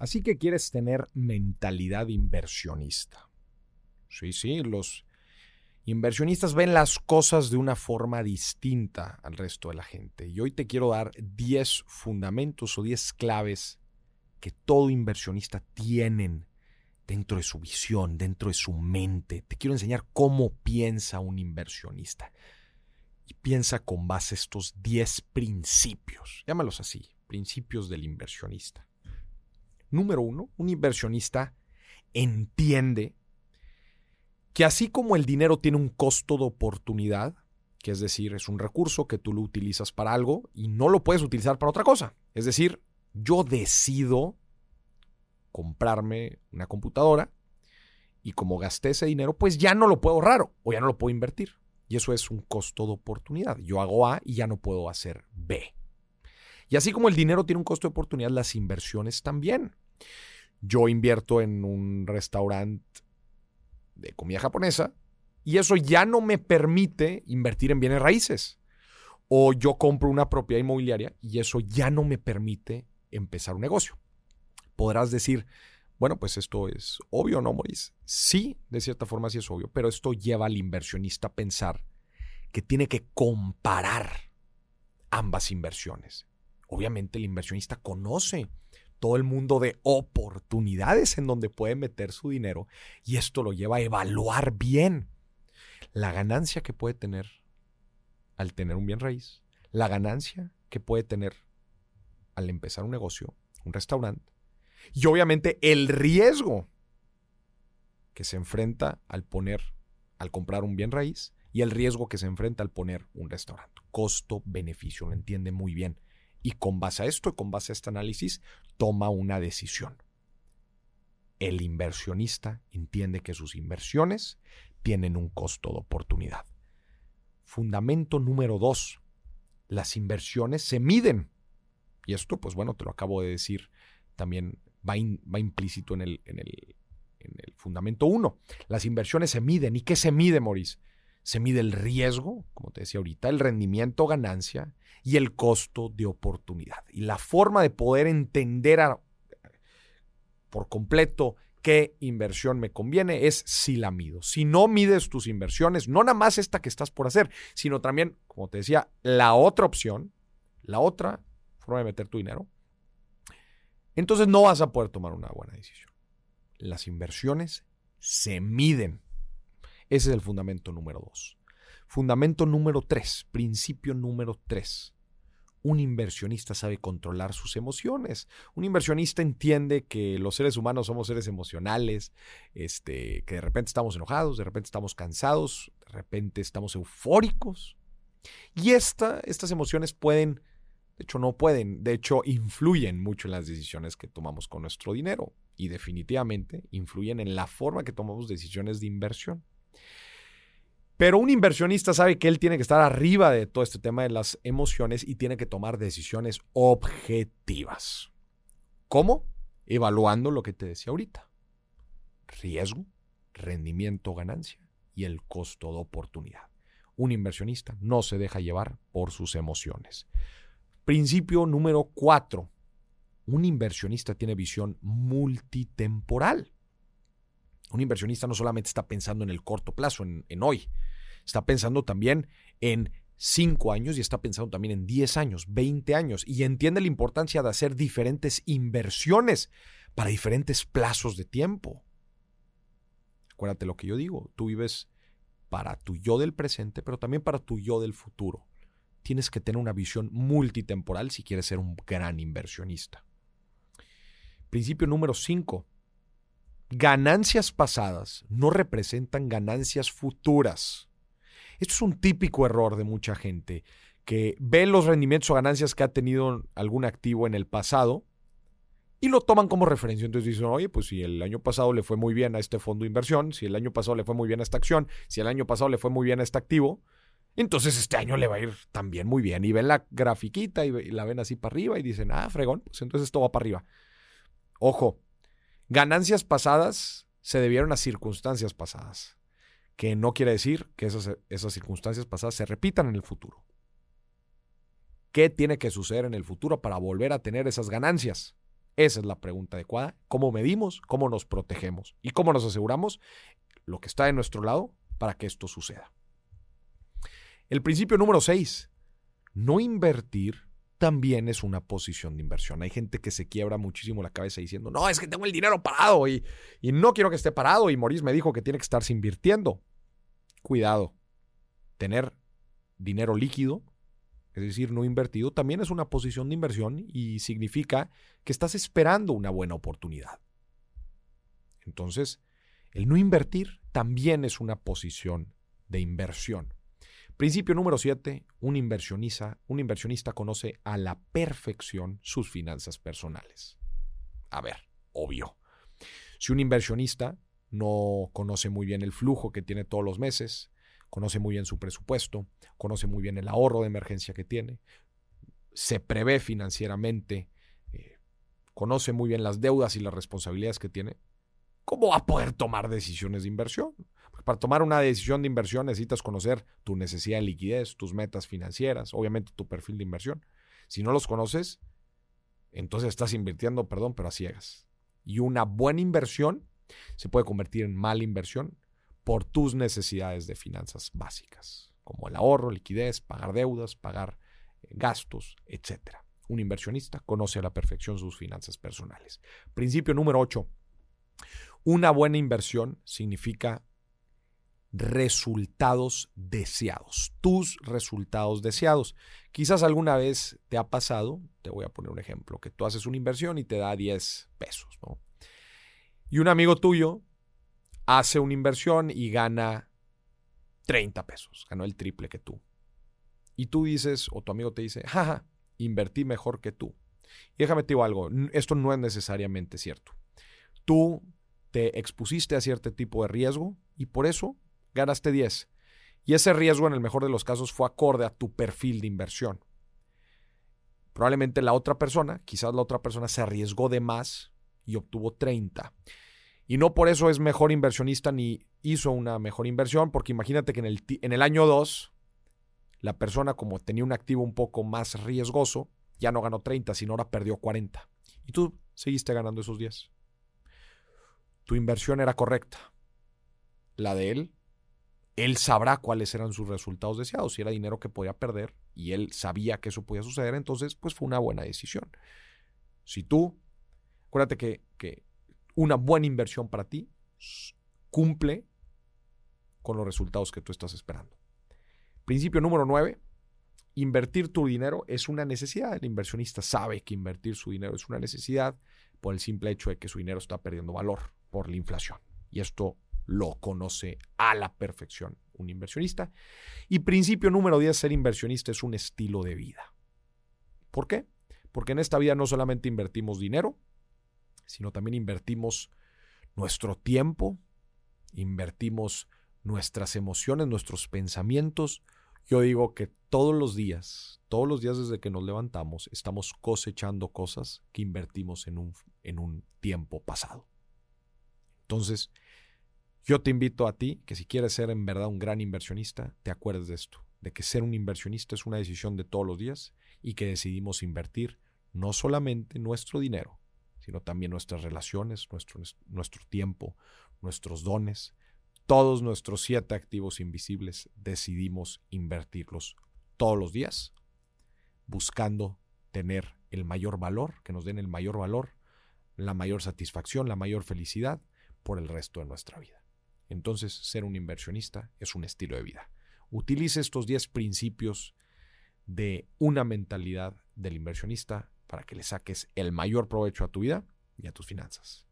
Así que quieres tener mentalidad inversionista. Sí, sí, los inversionistas ven las cosas de una forma distinta al resto de la gente. Y hoy te quiero dar 10 fundamentos o 10 claves que todo inversionista tienen dentro de su visión, dentro de su mente. Te quiero enseñar cómo piensa un inversionista. Y piensa con base a estos 10 principios. Llámalos así, principios del inversionista. Número uno, un inversionista entiende que así como el dinero tiene un costo de oportunidad, que es decir, es un recurso que tú lo utilizas para algo y no lo puedes utilizar para otra cosa. Es decir, yo decido comprarme una computadora y como gasté ese dinero, pues ya no lo puedo ahorrar o ya no lo puedo invertir. Y eso es un costo de oportunidad. Yo hago A y ya no puedo hacer B. Y así como el dinero tiene un costo de oportunidad, las inversiones también. Yo invierto en un restaurante de comida japonesa y eso ya no me permite invertir en bienes raíces. O yo compro una propiedad inmobiliaria y eso ya no me permite empezar un negocio. Podrás decir, bueno, pues esto es obvio, ¿no, Maurice? Sí, de cierta forma sí es obvio, pero esto lleva al inversionista a pensar que tiene que comparar ambas inversiones. Obviamente el inversionista conoce todo el mundo de oportunidades en donde puede meter su dinero y esto lo lleva a evaluar bien la ganancia que puede tener al tener un bien raíz, la ganancia que puede tener al empezar un negocio, un restaurante, y obviamente el riesgo que se enfrenta al poner, al comprar un bien raíz y el riesgo que se enfrenta al poner un restaurante. Costo-beneficio, lo entiende muy bien y con base a esto y con base a este análisis toma una decisión. El inversionista entiende que sus inversiones tienen un costo de oportunidad. Fundamento número dos. Las inversiones se miden. Y esto, pues bueno, te lo acabo de decir, también va, va implícito en el, en el, en el fundamento uno. Las inversiones se miden. ¿Y qué se mide, Maurice? Se mide el riesgo, como te decía ahorita, el rendimiento ganancia y el costo de oportunidad. Y la forma de poder entender por completo qué inversión me conviene es si la mido. Si no mides tus inversiones, no nada más esta que estás por hacer, sino también, como te decía, la otra opción, la otra forma de meter tu dinero, entonces no vas a poder tomar una buena decisión. Las inversiones se miden. Ese es el fundamento número dos. Fundamento número tres, principio número tres. Un inversionista sabe controlar sus emociones. Un inversionista entiende que los seres humanos somos seres emocionales, este, que de repente estamos enojados, de repente estamos cansados, de repente estamos eufóricos. Y esta, estas emociones pueden, de hecho no pueden, de hecho influyen mucho en las decisiones que tomamos con nuestro dinero y definitivamente influyen en la forma que tomamos decisiones de inversión. Pero un inversionista sabe que él tiene que estar arriba de todo este tema de las emociones y tiene que tomar decisiones objetivas. ¿Cómo? Evaluando lo que te decía ahorita. Riesgo, rendimiento, ganancia y el costo de oportunidad. Un inversionista no se deja llevar por sus emociones. Principio número cuatro. Un inversionista tiene visión multitemporal. Un inversionista no solamente está pensando en el corto plazo, en, hoy, está pensando también en 5 años y está pensando también en 10 años, 20 años y entiende la importancia de hacer diferentes inversiones para diferentes plazos de tiempo. Acuérdate lo que yo digo, tú vives para tu yo del presente, pero también para tu yo del futuro. Tienes que tener una visión multitemporal si quieres ser un gran inversionista. Principio número 5. Ganancias pasadas no representan ganancias futuras. Esto es un típico error de mucha gente que ve los rendimientos o ganancias que ha tenido algún activo en el pasado y lo toman como referencia. Entonces dicen, oye, pues si el año pasado le fue muy bien a este fondo de inversión, si el año pasado le fue muy bien a esta acción, si el año pasado le fue muy bien a este activo, entonces este año le va a ir también muy bien. Y ven la grafiquita y la ven así para arriba y dicen, ah, fregón, pues entonces esto va para arriba. Ojo, ganancias pasadas se debieron a circunstancias pasadas que no quiere decir que esas, esas circunstancias pasadas se repitan en el futuro. ¿Qué tiene que suceder en el futuro para volver a tener esas ganancias? Esa es la pregunta adecuada. ¿Cómo medimos? ¿Cómo nos protegemos? ¿Y cómo nos aseguramos lo que está de nuestro lado para que esto suceda? El principio número 6. No invertir también es una posición de inversión. Hay gente que se quiebra muchísimo la cabeza diciendo, no, es que tengo el dinero parado y, y no quiero que esté parado. Y Maurice me dijo que tiene que estarse invirtiendo. Cuidado. Tener dinero líquido es decir, no invertido, también es una posición de inversión y significa que estás esperando una buena oportunidad. Entonces, el no invertir también es una posición de inversión. Principio número 7, un inversionista, un inversionista conoce a la perfección sus finanzas personales. A ver, obvio. Si un inversionista no conoce muy bien el flujo que tiene todos los meses, conoce muy bien su presupuesto, conoce muy bien el ahorro de emergencia que tiene, se prevé financieramente, eh, conoce muy bien las deudas y las responsabilidades que tiene, ¿cómo va a poder tomar decisiones de inversión? Para tomar una decisión de inversión necesitas conocer tu necesidad de liquidez, tus metas financieras, obviamente tu perfil de inversión. Si no los conoces, entonces estás invirtiendo, perdón, pero a ciegas. Y una buena inversión se puede convertir en mala inversión por tus necesidades de finanzas básicas, como el ahorro, liquidez, pagar deudas, pagar eh, gastos, etc. Un inversionista conoce a la perfección sus finanzas personales. Principio número 8. Una buena inversión significa resultados deseados, tus resultados deseados. Quizás alguna vez te ha pasado, te voy a poner un ejemplo, que tú haces una inversión y te da 10 pesos, ¿no? Y un amigo tuyo hace una inversión y gana 30 pesos, ganó el triple que tú. Y tú dices, o tu amigo te dice, jaja, invertí mejor que tú. Y déjame te digo algo, esto no es necesariamente cierto. Tú te expusiste a cierto tipo de riesgo y por eso ganaste 10. Y ese riesgo en el mejor de los casos fue acorde a tu perfil de inversión. Probablemente la otra persona, quizás la otra persona se arriesgó de más y obtuvo 30. Y no por eso es mejor inversionista ni hizo una mejor inversión, porque imagínate que en el, en el año 2, la persona como tenía un activo un poco más riesgoso, ya no ganó 30, sino ahora perdió 40. Y tú seguiste ganando esos 10. Tu inversión era correcta. La de él, él sabrá cuáles eran sus resultados deseados. Si era dinero que podía perder y él sabía que eso podía suceder, entonces pues fue una buena decisión. Si tú, acuérdate que, que una buena inversión para ti cumple con los resultados que tú estás esperando. Principio número 9. Invertir tu dinero es una necesidad. El inversionista sabe que invertir su dinero es una necesidad por el simple hecho de que su dinero está perdiendo valor por la inflación. Y esto lo conoce a la perfección un inversionista. Y principio número 10, ser inversionista es un estilo de vida. ¿Por qué? Porque en esta vida no solamente invertimos dinero, sino también invertimos nuestro tiempo, invertimos nuestras emociones, nuestros pensamientos. Yo digo que todos los días, todos los días desde que nos levantamos, estamos cosechando cosas que invertimos en un, en un tiempo pasado. Entonces, yo te invito a ti que si quieres ser en verdad un gran inversionista, te acuerdes de esto, de que ser un inversionista es una decisión de todos los días y que decidimos invertir no solamente nuestro dinero, sino también nuestras relaciones, nuestro, nuestro tiempo, nuestros dones, todos nuestros siete activos invisibles decidimos invertirlos todos los días, buscando tener el mayor valor, que nos den el mayor valor, la mayor satisfacción, la mayor felicidad por el resto de nuestra vida. Entonces, ser un inversionista es un estilo de vida. Utilice estos 10 principios de una mentalidad del inversionista para que le saques el mayor provecho a tu vida y a tus finanzas.